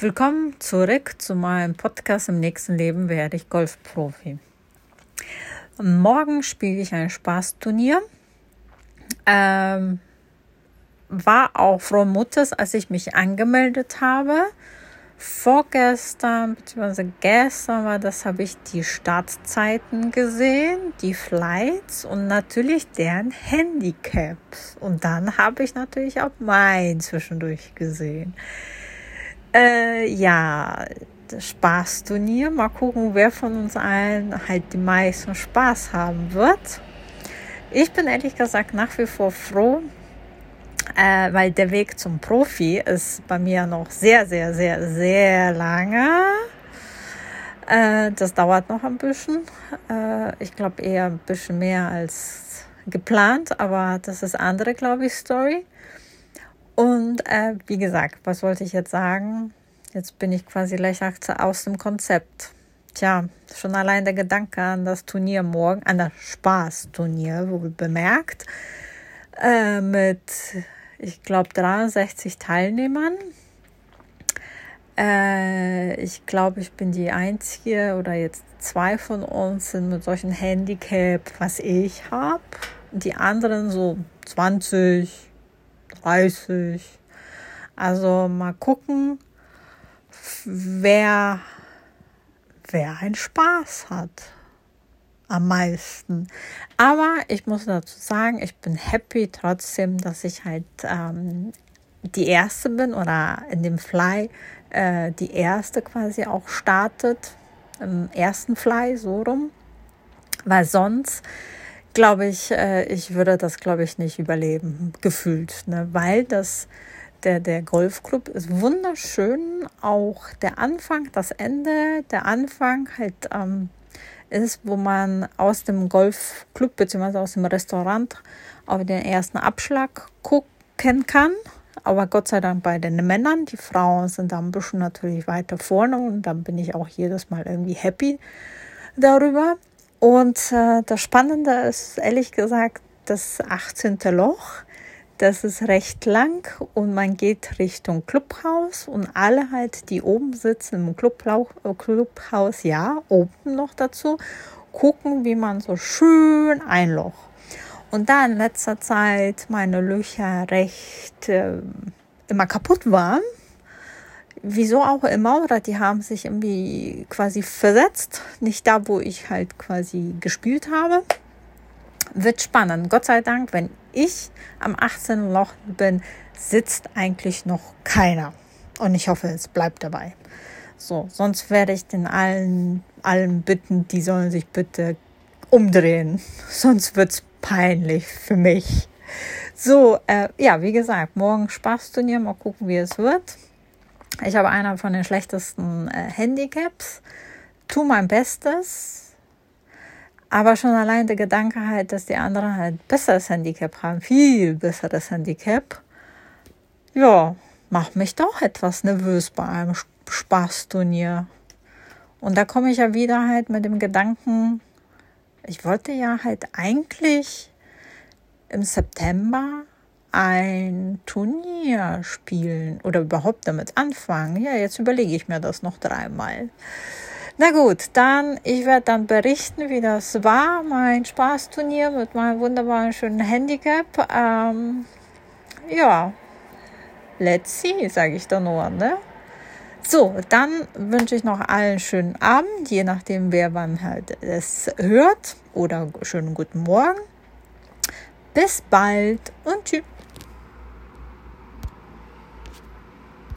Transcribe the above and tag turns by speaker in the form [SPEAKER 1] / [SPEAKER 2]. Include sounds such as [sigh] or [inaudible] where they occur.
[SPEAKER 1] Willkommen zurück zu meinem Podcast. Im nächsten Leben werde ich Golfprofi. Morgen spiele ich ein Spaßturnier. Ähm, war auch froh Mutters, als ich mich angemeldet habe. Vorgestern bzw. gestern war das, habe ich die Startzeiten gesehen, die Flights und natürlich deren Handicaps. Und dann habe ich natürlich auch mein zwischendurch gesehen. Äh, ja, das Spaßturnier. Mal gucken, wer von uns allen halt die meisten Spaß haben wird. Ich bin ehrlich gesagt nach wie vor froh, äh, weil der Weg zum Profi ist bei mir noch sehr, sehr, sehr, sehr lange. Äh, das dauert noch ein bisschen. Äh, ich glaube eher ein bisschen mehr als geplant, aber das ist andere, glaube ich, Story. Und äh, wie gesagt, was wollte ich jetzt sagen? Jetzt bin ich quasi lächerlich aus dem Konzept. Tja, schon allein der Gedanke an das Turnier morgen, an das Spaßturnier, wohl bemerkt, äh, mit, ich glaube, 63 Teilnehmern. Äh, ich glaube, ich bin die Einzige oder jetzt zwei von uns sind mit solchen Handicap, was ich habe. Die anderen so 20, 30. Also mal gucken, wer, wer einen Spaß hat am meisten. Aber ich muss dazu sagen, ich bin happy trotzdem, dass ich halt ähm, die erste bin oder in dem Fly äh, die erste quasi auch startet, im ersten Fly so rum. Weil sonst glaube ich, äh, ich würde das, glaube ich, nicht überleben, gefühlt, ne? weil das, der, der Golfclub ist wunderschön, auch der Anfang, das Ende, der Anfang halt ähm, ist, wo man aus dem Golfclub bzw. aus dem Restaurant auf den ersten Abschlag gucken kann. Aber Gott sei Dank bei den Männern. Die Frauen sind da ein bisschen natürlich weiter vorne und dann bin ich auch jedes Mal irgendwie happy darüber. Und äh, das Spannende ist ehrlich gesagt das 18. Loch. Das ist recht lang und man geht Richtung Clubhaus und alle halt, die oben sitzen im Clubhaus, äh, ja, oben noch dazu, gucken, wie man so schön ein Loch. Und da in letzter Zeit meine Löcher recht äh, immer kaputt waren, wieso auch immer, oder die haben sich irgendwie quasi versetzt, nicht da, wo ich halt quasi gespielt habe. Wird spannend. Gott sei Dank, wenn ich am 18. Loch bin, sitzt eigentlich noch keiner. Und ich hoffe, es bleibt dabei. So, sonst werde ich den allen, allen bitten, die sollen sich bitte umdrehen. [laughs] Sonst wird es peinlich für mich. So, äh, ja, wie gesagt, morgen Spaßturnier, mal gucken, wie es wird. Ich habe einer von den schlechtesten äh, Handicaps, tu mein Bestes, aber schon allein der Gedanke halt, dass die anderen halt besseres Handicap haben, viel besseres Handicap, ja, macht mich doch etwas nervös bei einem Spaßturnier. Und da komme ich ja wieder halt mit dem Gedanken, ich wollte ja halt eigentlich im September ein Turnier spielen oder überhaupt damit anfangen. Ja, jetzt überlege ich mir das noch dreimal. Na gut, dann, ich werde dann berichten, wie das war, mein Spaßturnier mit meinem wunderbaren schönen Handicap. Ähm, ja, let's see, sage ich da nur, ne? So, dann wünsche ich noch allen einen schönen Abend, je nachdem, wer wann halt es hört oder schönen guten Morgen. Bis bald und tschüss.